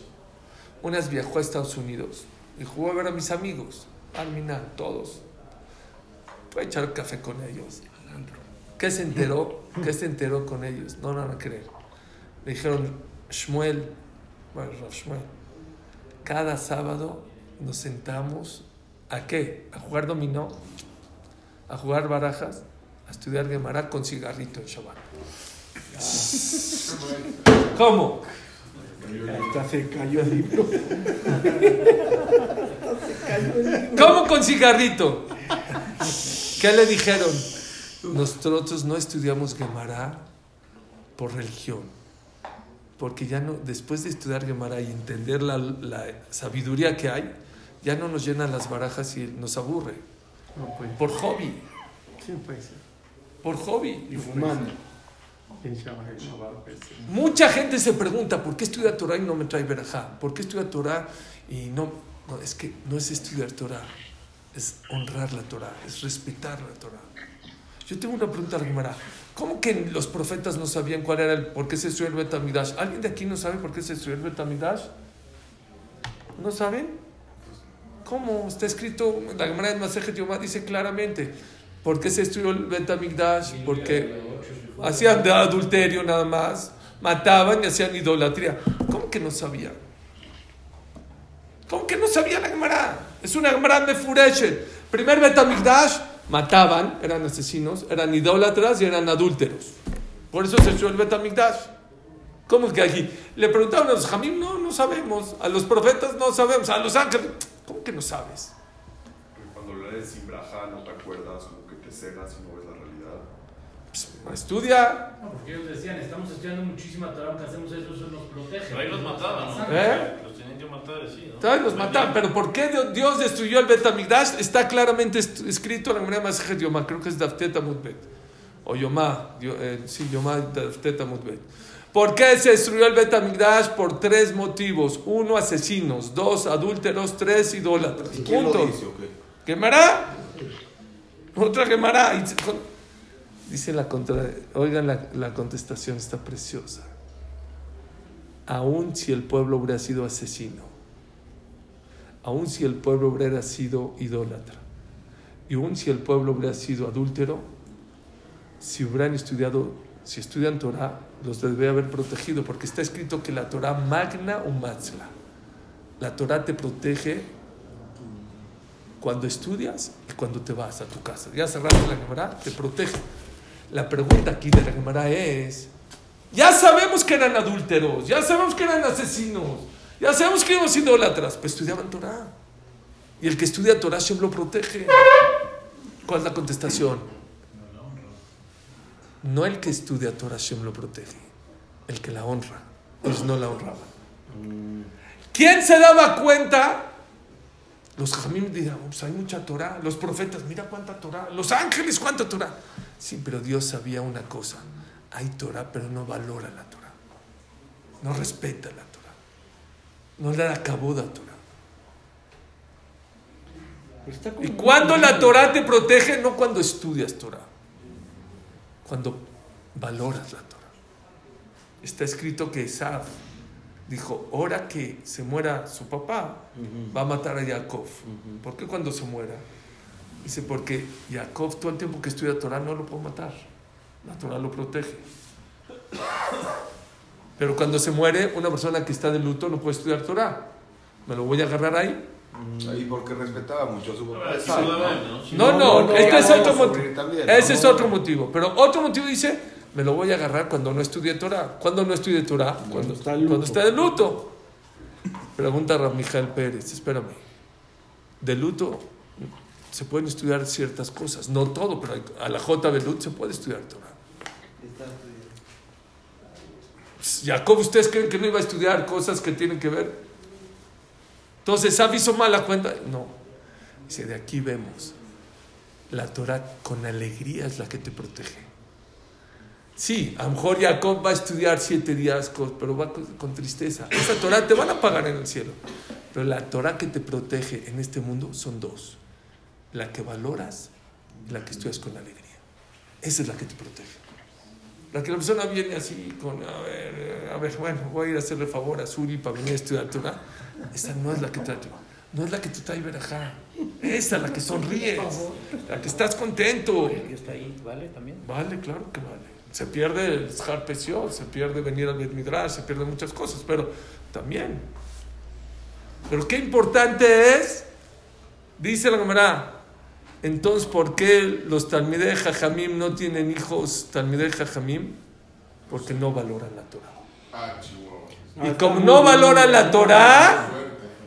Unas viajó a Estados Unidos y jugó a ver a mis amigos, Barminan, todos. Fue a echar café con ellos. ¿Qué se enteró? ¿Qué se enteró con ellos? No, no van a creer. Le dijeron, Shmuel, bueno, Shmuel, cada sábado nos sentamos a qué? A jugar dominó, a jugar barajas, a estudiar Gemara con cigarrito en Shabbat. [LAUGHS] ¿Cómo? [LAUGHS] hasta se cayó el libro. ¿Cómo con cigarrito? ¿Qué le dijeron? Nosotros no estudiamos Gemara por religión. Porque ya no, después de estudiar Gemara y entender la, la sabiduría que hay, ya no nos llenan las barajas y nos aburre. No puede. Por hobby, Sí, puede ser. por hobby. Y fumando. Mucha gente se pregunta, ¿por qué estudia Torah y no me trae verajá? ¿Por qué estudia Torah y no... No, es que no es estudiar Torah, es honrar la Torah, es respetar la Torah. Yo tengo una pregunta a la Gemara. ¿Cómo que los profetas no sabían cuál era el, por qué se estudió el Betamidash? ¿Alguien de aquí no sabe por qué se estudió el Betamidash? ¿No saben? ¿Cómo? Está escrito, en la Gemara de Masejet Yomá dice claramente, ¿por qué se estudió el Betamidash? Porque hacían de adulterio nada más, mataban y hacían idolatría. ¿Cómo que no sabían? ¿Cómo que no sabía la Gemara? Es una Gemara de Fureshet. Primer Betamigdash, mataban, eran asesinos, eran idólatras y eran adúlteros. Por eso se echó el Betamigdash. ¿Cómo que aquí? Le preguntaron a los Jamim, no, no sabemos. A los profetas no sabemos. A los ángeles, ¿cómo que no sabes? Cuando lees sin braja no te acuerdas, como que te cegas y no ves la estudia. No, porque ellos decían, estamos estudiando muchísima Torah, aunque hacemos eso, eso nos protege. Pero ahí los mataban, ¿no? ¿Eh? Los tenían que matar así, ¿no? Todavía los mataban, pero ¿por qué Dios destruyó el Betamigdash? Está claramente escrito en la manera más Yomá, creo que es Dafteta Mutbet. O Yomá, yo- eh, sí, Yomá Dafteta Mutbet. ¿Por qué se destruyó el Betamigdash? Por tres motivos. Uno, asesinos. Dos, adúlteros. Tres, idólatras. ¿Y quién lo Punto. dice o qué? ¿Quemará? Otra quemará. Dice la contra... Oigan, la, la contestación está preciosa. Aún si el pueblo hubiera sido asesino, aún si el pueblo hubiera sido idólatra, y aún si el pueblo hubiera sido adúltero, si hubieran estudiado, si estudian Torah, los debe haber protegido, porque está escrito que la Torah magna o matzla. La Torah te protege cuando estudias y cuando te vas a tu casa. Ya cerraste la Gemara, te protege. La pregunta aquí de la Gemara es, ya sabemos que eran adúlteros, ya sabemos que eran asesinos, ya sabemos que eran idólatras, pues estudiaban Torah. Y el que estudia Torah Shem lo protege. ¿Cuál es la contestación? No el que estudia Torah Shem lo protege, el que la honra. Ellos no la honraban. ¿Quién se daba cuenta? Los jamim dirán, pues hay mucha Torah. Los profetas, mira cuánta Torah. Los ángeles, cuánta Torah. Sí, pero Dios sabía una cosa. Hay Torah, pero no valora la Torah. No respeta la Torah. No le da cabod a Torah. Y cuando la. Torah te protege, no cuando estudias Torah. Cuando valoras la Torah. Está escrito que Esaf dijo, ahora que se muera su papá, va a matar a Jacob. ¿Por qué cuando se muera? Dice, porque Jacob todo el tiempo que estudia Torah no lo puede matar. La Torah lo protege. Pero cuando se muere, una persona que está de luto no puede estudiar Torah. ¿Me lo voy a agarrar ahí? Ahí porque respetaba mucho a su papá. ¿no? No, no, no, este es otro motivo. también, Ese es otro motivo. Pero otro motivo dice, me lo voy a agarrar cuando no estudie Torah. ¿Cuándo no estudie Torah? Cuando, está de luto. cuando esté de luto. Pregunta a Mijael Pérez, espérame. De luto se pueden estudiar ciertas cosas, no todo, pero a la J de Lut se puede estudiar Torah. Jacob, ¿ustedes creen que no iba a estudiar cosas que tienen que ver? Entonces, ¿Sab hizo mal la cuenta? No. Dice, de aquí vemos. La Torah con alegría es la que te protege. Sí, a lo mejor Jacob va a estudiar siete días, pero va con tristeza. Esa Torah te van a pagar en el cielo. Pero la Torah que te protege en este mundo son dos. La que valoras la que estudias con alegría. Esa es la que te protege. La que la persona viene así con, a ver, a ver, bueno, voy a ir a hacerle favor a Suri para venir a estudiar Torah. Esa no es la que te trae, no es la que te trae verajá. Esa es la que sonríes, la que estás contento. Que está ahí, ¿vale? También. Vale, claro que vale. Se pierde el Shar se pierde venir al Midrash, se pierden muchas cosas, pero también. Pero qué importante es, dice la Gemara, entonces, ¿por qué los Talmidei Jajamim no tienen hijos Talmidei Jajamim? Porque no valoran la Torah. Ah, Y como no valoran la Torah.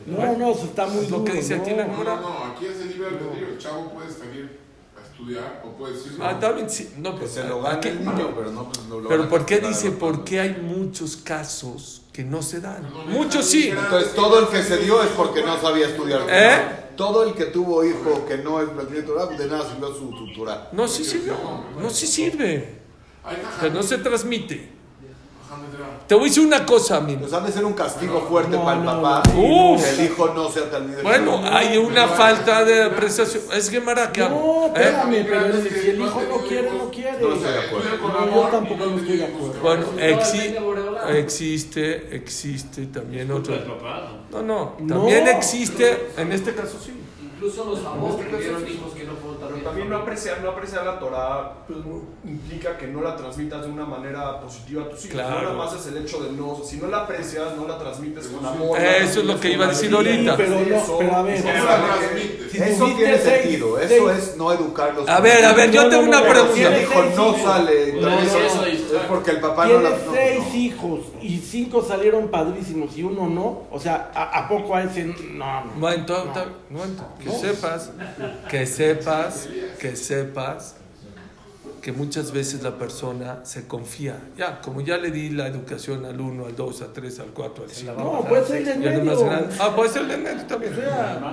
No, no, eso está muy lo que dice aquí no. la No, no, no, aquí es el libre albedrío. El chavo puede salir a estudiar o puede decir. ah, también sí, no, Que pues, se lo gane aquí- el niño, pero no pues, no lo pero ¿por qué dice por qué hay muchos casos que no se dan? Muchos sí. Entonces todo el que se dio es porque no sabía estudiar. ¿Eh? Todo el que tuvo hijo que no es de nada sirvió su, Torah. No, sí sirve. No, sí sirve. Pero no se transmite. Te voy a decir una cosa, mi. Pues ha de ser un castigo fuerte No, para el no, papá. no. Uf. Que el hijo no sea de Bueno, hay una falta de apreciación. Es que Mara, ¿qué hago? No, ¿Eh? espérame, pero si el hijo no quiere, no quiere. No estoy de acuerdo. Yo tampoco no estoy de acuerdo. Bueno, exi- existe, existe también otro. ¿no? No, no, No. también existe, en este caso sí. Incluso los famosos tuvieron hijos que no fueron Pero también. no apreciar, no apreciar la Torah pues, no implica que no la transmitas de una manera positiva a tus hijos. Claro. No nada más es el hecho de no, si no la aprecias, no la transmites con amor. Eso es lo que iba a decir Sí, ahorita. pero no, eso, pero a ver. eso. Si Eso tiene seis- sentido. Eso seis- es no educarlos. A ver, a ver, yo No, tengo no, una no, pregunta. el hijo no sale, No, no, no. es porque el papá no la. No, seis no. hijos y cinco salieron padrísimos y uno no. O sea, ¿a, poco a ese no? no. Bueno, que sepas, que sepas, que sepas que muchas veces la persona se confía. Ya, como ya le di la educación al 1, al 2, al 3, al 4, al 5. No, puede ser del Ya no más medio. grande. Ah, puede ser el de medio también.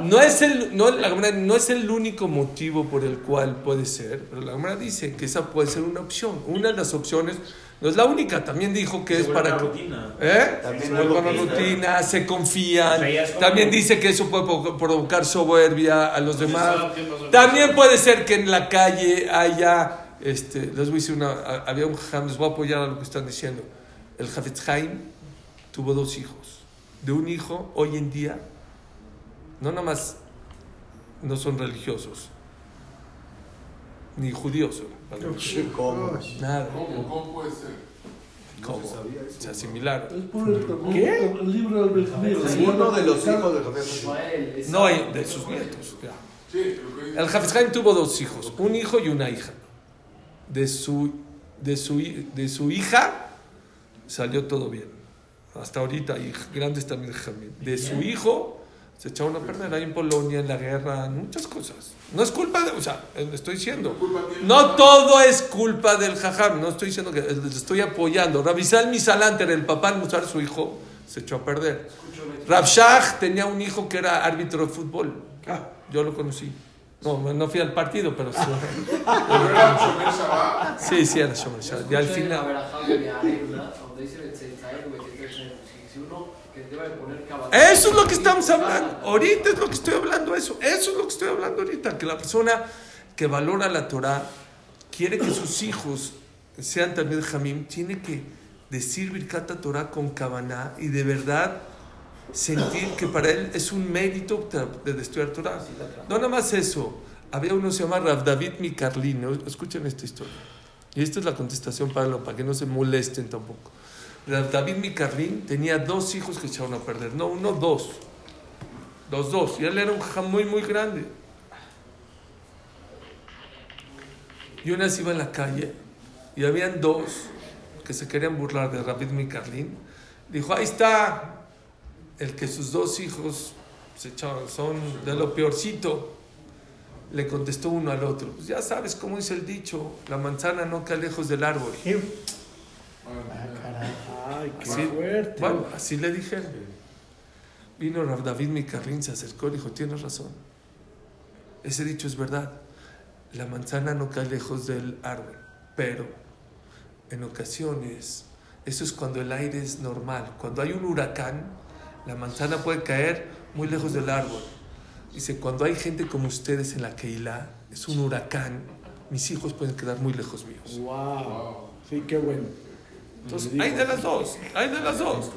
No es el, no, la no es el único motivo por el cual puede ser, pero la Gemara dice que esa puede ser una opción. Una de las opciones, no es la única, también dijo que Se es para una que... rutina. ¿Eh? También Se vuelve una rutina, se confían. También dice que eso puede provo- provocar soberbia a los demás. También puede ser que en la calle haya, este, les voy a decir una, había un jajam, les voy a apoyar a lo que están diciendo. El Hafetz Haim tuvo dos hijos. De un hijo, hoy en día, no nada más no son religiosos, ni judíos. ¿Cómo? Nada. ¿Cómo? ¿Cómo puede ser? ¿Cómo? Se asimilaron. Es por el, ¿Qué? el libro del Benjamín. Uno de los hijos de esa- No hay de sus nietos. El Haim tuvo dos hijos, un hijo y una hija. De su, de su, de su hija salió todo bien. Hasta ahorita, y grandes también. De su hijo se echaron a perder ahí en Polonia, en la guerra, en muchas cosas. No es culpa de, o sea, eh, estoy diciendo. No todo es culpa del jajam, no estoy diciendo que eh, les estoy apoyando. Rabisal Misalanter, el papá al mostrar su hijo, se echó a perder. Rabshah tenía un hijo que era árbitro de fútbol. Ah, Yo lo conocí. No, no fui al partido, pero sí. [LAUGHS] Sí, sí, era Shomer Shabbat. Y al final. verajá de Arena, donde dice Betzetzael, Betzetzael, si- si uno que debe poner cabal- Eso es lo que estamos hablando. Ahorita es lo que estoy hablando, eso. Eso es lo que estoy hablando ahorita. Que la persona que valora la Torah quiere que sus hijos sean también Jamim, tiene que decir Birkat Torah con Kavaná y de verdad sentir que para él es un mérito de estudiar Torah. No nada más eso. Había uno que se llama Rav David Mikarlin. Escuchen esta historia. Y esta es la contestación para, lo- para que no se molesten tampoco. David Mikarlin tenía dos hijos que echaron a perder. No, uno, dos. Los dos. Y él era un jajam muy, muy grande. Y una vez iba en la calle y habían dos que se querían burlar de David Mikarlin. Dijo, ahí está el que sus dos hijos se echaron, son de lo peorcito. Le contestó uno al otro, pues ya sabes cómo dice el dicho, la manzana no cae lejos del árbol. Ay, qué Sí. fuerte. Bueno, así le dijeron. Vino Rav David Micarlín, se acercó y dijo, tienes razón. Ese dicho es verdad. La manzana no cae lejos del árbol, pero en ocasiones, eso es cuando el aire es normal. Cuando hay un huracán, la manzana puede caer muy lejos del árbol. Dice, cuando hay gente como ustedes en la Keilah, es un huracán, mis hijos pueden quedar muy lejos míos. Wow. Sí, qué bueno. Entonces, hay de las dos, hay de las dos.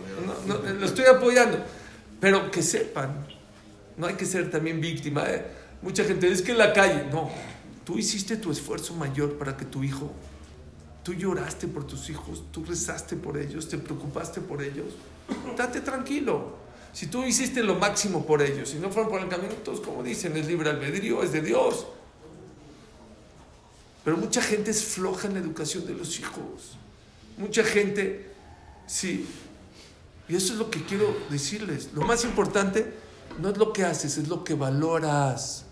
No, no, lo estoy apoyando. Pero que sepan, no hay que ser también víctima. ¿eh? Mucha gente dice que en la calle, no, tú hiciste tu esfuerzo mayor para que tu hijo, tú lloraste por tus hijos, tú rezaste por ellos, te preocupaste por ellos. Date tranquilo. Si tú hiciste lo máximo por ellos, si no fueron por el camino, todos como dicen, es libre albedrío, es de Dios. Pero mucha gente es floja en la educación de los hijos. Mucha gente, sí. Y eso es lo que quiero decirles. Lo más importante no es lo que haces, es lo que valoras.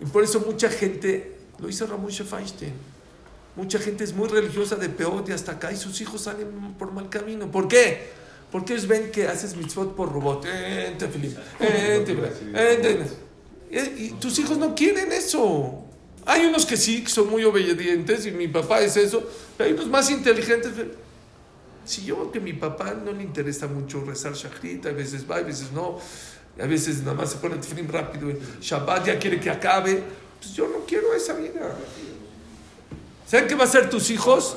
Y por eso mucha gente, lo hizo Ramón Feinstein, mucha gente es muy religiosa de peor y hasta acá y sus hijos salen por mal camino. ¿Por qué? Porque ellos ven que haces mitzvot por robot. Eh, tefilim, eh, tefilim. Eh, Y tus hijos no quieren eso. Hay unos que sí, que son muy obedientes y mi papá es eso, pero hay unos más inteligentes. Si yo que mi papá no le interesa mucho rezar Shachrit, a veces va, a veces no, a veces nada más se pone el tefilín rápido, Shabbat ya quiere que acabe, pues yo no quiero esa vida. ¿Saben qué va a ser tus hijos?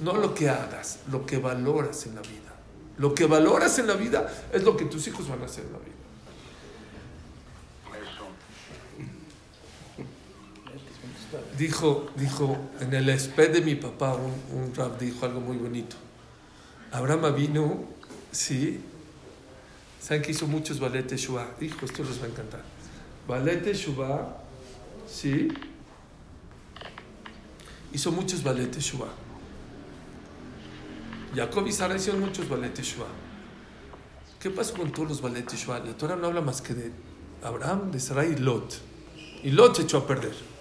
No lo que hagas, lo que valoras en la vida. Lo que valoras en la vida es lo que tus hijos van a hacer en la vida. Dijo, dijo, en el esped de mi papá, un, un dijo algo muy bonito. Abraham vino, sí, saben que hizo muchos ballet Shua. Dijo, esto les va a encantar. Ballet Shua, sí, hizo muchos ballet Shua. Jacob y Sara hicieron muchos ballet Shua. ¿Qué pasó con todos los ballet Shua? La Torah no habla más que de Abraham, de Sarai y Lot. Y Lot se echó a perder.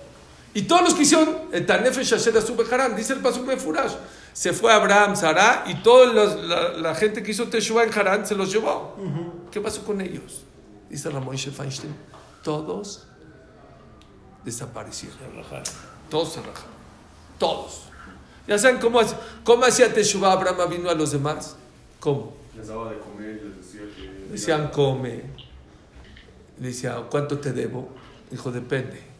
Y todos los que hicieron Asubeharan, dice el Pasuk de Furash, se fue Abraham, Sara y toda la, la, gente que hizo Teshuvah en Harán se los llevó. ¿Qué pasó con ellos? Dice Ramón Feinstein, todos desaparecieron. Todos se rajaron. Todos. ¿Ya saben cómo, cómo hacía Teshuvah Abraham vino a los demás? ¿Cómo? Les daba de comer, les decía que... Decían, come. Decía, ¿cuánto te debo? Dijo, depende.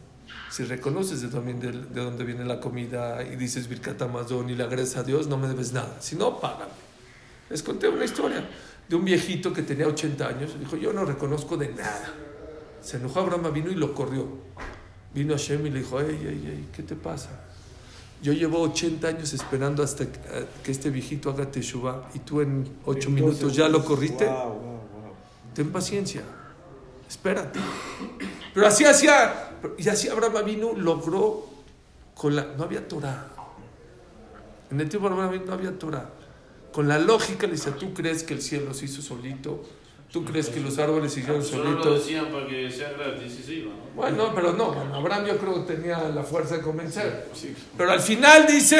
Si reconoces de, también de, de dónde viene la comida y dices Birkat Amazon y le agradezes a Dios, no me debes nada. Si no, págame. Les conté una historia de un viejito que tenía 80 años. Dijo, yo no reconozco de nada. Se enojó Abraham, vino y lo corrió. Vino a Shem y le dijo, ey, ey, ey, ¿qué te pasa? Yo llevo 80 años esperando hasta que este viejito haga teshuva y tú en 8 minutos ya lo corriste. Wow, wow, wow. Ten paciencia. Espérate. Pero así hacía, y así Abraham vino, logró con la. No había Torah. En el tiempo de Abraham no había Torah. Con la lógica le dice: ¿Tú crees que el cielo se hizo solito? ¿Tú crees que los árboles se hicieron Solo lo solitos? decían para que sea gratis y se iba, ¿no? Bueno, pero no. Abraham yo creo que tenía la fuerza de convencer. Pero al final dice: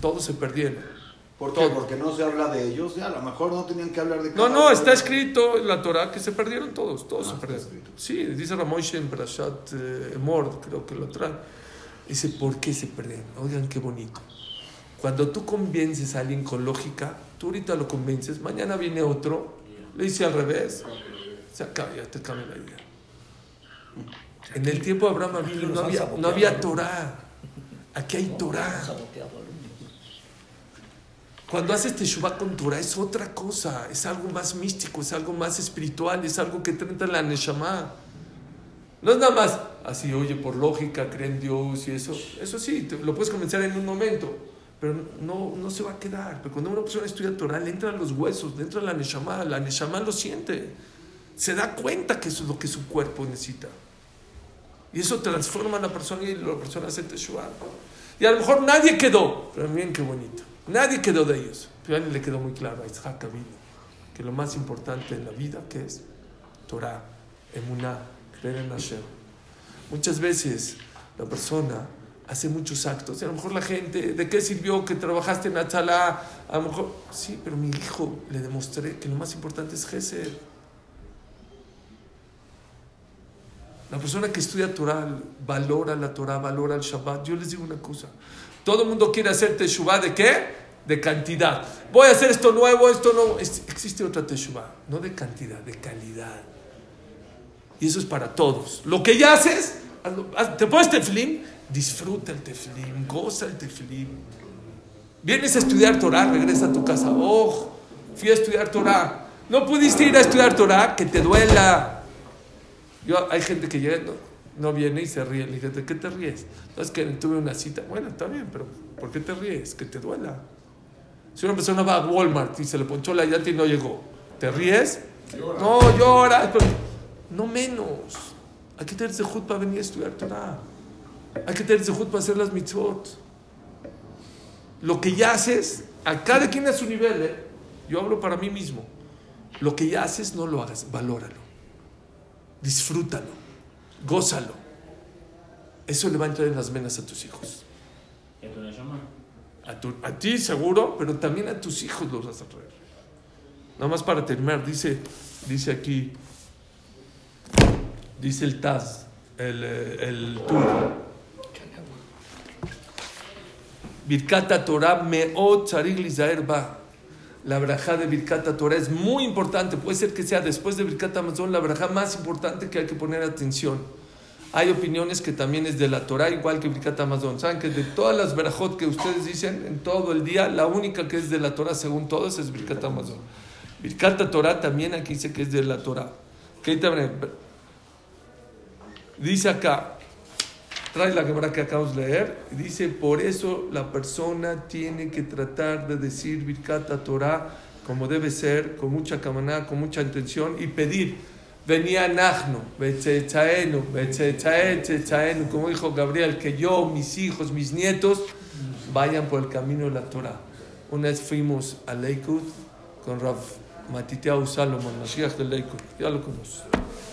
Todos se perdieron. ¿Por qué? Porque no se habla de ellos. Ya, a lo mejor no tenían que hablar de No, cada no, está escrito en la Torah que se perdieron todos, todos Ah, se perdieron. Sí, dice Ramón en Parashat eh, Emor, creo que lo trae. Dice, ¿por qué se perdieron? Oigan, qué bonito. Cuando tú convences a alguien con lógica, tú ahorita lo convences, mañana viene otro, le dice al revés, se acaba, ya te cambia la idea. En el tiempo de Abraham no había, no había Torah. Aquí hay Torah. Cuando haces Teshuvah con Torah es otra cosa, es algo más místico, es algo más espiritual, es algo que trata la Neshama. No es nada más así, oye, por lógica, cree en Dios y eso. Eso sí, lo puedes convencer en un momento, pero no, no se va a quedar. Pero cuando una persona estudia Torah, le entran los huesos, le entra la Neshama, la Neshama lo siente. Se da cuenta que es lo que su cuerpo necesita. Y eso transforma a la persona y la persona hace Teshuvah. Y a lo mejor nadie quedó, pero miren qué bonito. Nadie quedó de ellos. Pero a él le quedó muy claro a Isaac Avinu que lo más importante en la vida que es Torah, Emuná, creer en Hashem. Muchas veces la persona hace muchos actos. Y a lo mejor la gente, ¿de qué sirvió que trabajaste en Atzalá? A lo mejor, sí, pero mi hijo le demostré que lo más importante es Gesed. La persona que estudia Torah valora la Torah, valora el Shabbat. Yo les digo una cosa. Todo el mundo quiere hacer Teshuvah de qué? De cantidad. Voy a hacer esto nuevo, esto. Es- existe otra Teshuvah, no de cantidad, de calidad. Y eso es para todos. Lo que ya haces, te pones tefilín, disfruta el tefilín, goza el tefilín. Vienes a estudiar Torah, regresa a tu casa. Oh, fui a estudiar Torah. No pudiste ir a estudiar Torah, que te duela. Yo, hay gente que llega, no, no viene y se ríe. Le dije, ¿de qué te ríes? No, es que tuve una cita. Bueno, está bien, pero ¿por qué te ríes? Que te duela. Si una persona va a Walmart y se le ponchó la llanta y no llegó, ¿te ríes? Llora. No, llora. pero no menos. Hay que tener zehut para venir a estudiar Torah. Hay que tener zehut para hacer las mitzvot. Lo que ya haces, a cada quien a su nivel, ¿eh? yo hablo para mí mismo. Lo que ya haces, no lo hagas, valóralo. Disfrútalo, gózalo. Eso le va a entrar en las venas a tus hijos. ¿Y a tu neshama? A, tu- a ti seguro, pero también a tus hijos los vas a traer. Nada más para terminar, dice, dice aquí, dice el Taz, el, eh, el Tur. Birkata Torah meot tzarig lizaer ba. La braja de Birkat Torah es muy importante. Puede ser que sea después de Birkat Amazon la braja más importante que hay que poner atención. Hay opiniones que también es de la Torah, igual que Birkat Amazon. Saben que de todas las brajot que ustedes dicen en todo el día, la única que es de la Torah según todos es Birkat Amazon. Birkat Torah también aquí dice que es de la Torah. Dice acá, trae la Gemara que acabamos de leer, y dice, por eso la persona tiene que tratar de decir Birkat Torah como debe ser, con mucha camaná, con mucha intención, y pedir, venía Nahno, como dijo Gabriel, que yo, mis hijos, mis nietos, vayan por el camino de la Torah. Una vez fuimos a Lakewood con Rav Matiteau Salomon, Mashiach de Lakewood, ya lo conoce.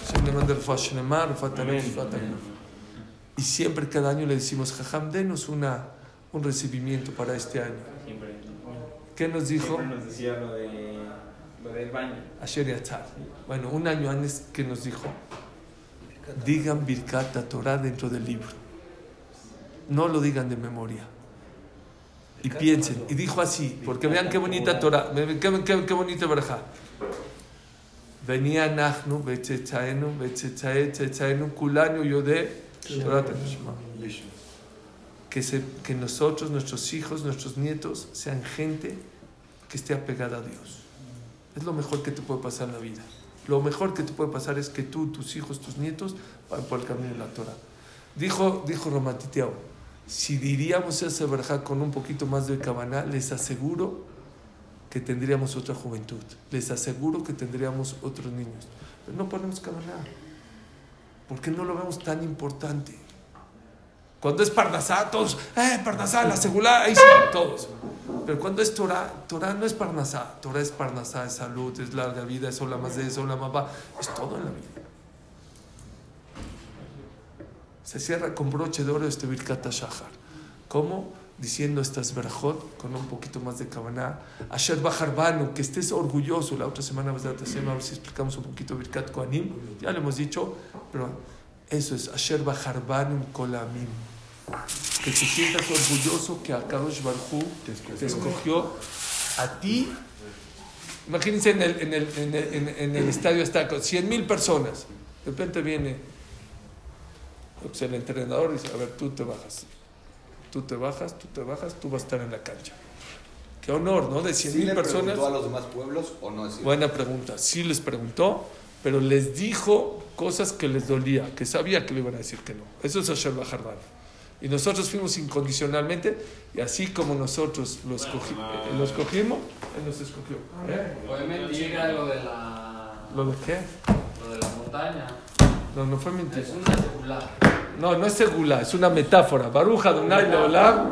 Siempre manda el Fashnema, el Fatanel, el Fatanel. Y siempre cada año le decimos, Jajam, denos una, un recibimiento para este año. Siempre. ¿Qué nos dijo? Siempre nos decía lo, de, lo del baño. Asher Yatzar. Bueno, un año antes que nos dijo, digan Birkat Torah dentro del libro. No lo digan de memoria. Y piensen. Y dijo así, porque vean qué bonita Torah, qué, qué, qué bonita verja. Venía Nahnu, Betzetzaenu, Betzetzae, Tzetzaenu, Kulanu, Tanishma. Que, se, que nosotros, nuestros hijos, nuestros nietos sean gente que esté apegada a Dios. Es lo mejor que te puede pasar en la vida. Lo mejor que te puede pasar es que tú, tus hijos, tus nietos van por el camino de la Torah. Dijo, dijo Romatiteao, si diríamos esa verja con un poquito más de cabana, les aseguro que tendríamos otra juventud. Les aseguro que tendríamos otros niños. Pero no ponemos cabana. ¿Por qué no lo vemos tan importante? Cuando es Parnasá, todos, eh, Parnasá, la segula, ahí sí, todos. Pero cuando es Torah, Torah no es Parnasá, Torah es Parnasá, es salud, es larga vida, es la más de es la mamá, es todo en la vida. Se cierra con broche de oro este Birkat Shahar. ¿Cómo? Diciendo estas verajot con un poquito más de cabana. Asher Bajarbanu, que estés orgulloso. La otra semana, a ver si explicamos un poquito Birkat Koanim. Ya lo hemos dicho, pero eso es Asher Bajarbanu Kolamim. Que te sientas orgulloso que a Kadosh Barhu te escogió a ti. Imagínense en el, en el, en el, en, en el estadio está con 100 mil personas. De repente viene pues el entrenador dice, a ver, tú te bajas. Tú te bajas, tú te bajas, tú vas a estar en la cancha. Qué honor, ¿no? De 100 ¿Sí mil le personas. preguntó a los demás pueblos o no? Buena pregunta. Sí les preguntó, pero les dijo cosas que les dolía, que sabía que le iban a decir que no. Eso es Asher Bajardán. Y nosotros fuimos incondicionalmente, y así como nosotros lo, escogi- eh, lo escogimos, Él nos escogió. ¿Eh? Fue mentira lo de la. ¿Lo de qué? Lo de la montaña. No, no fue mentira. Es una secular. No, no es segula, es una metáfora. Baruja Donai Leolam.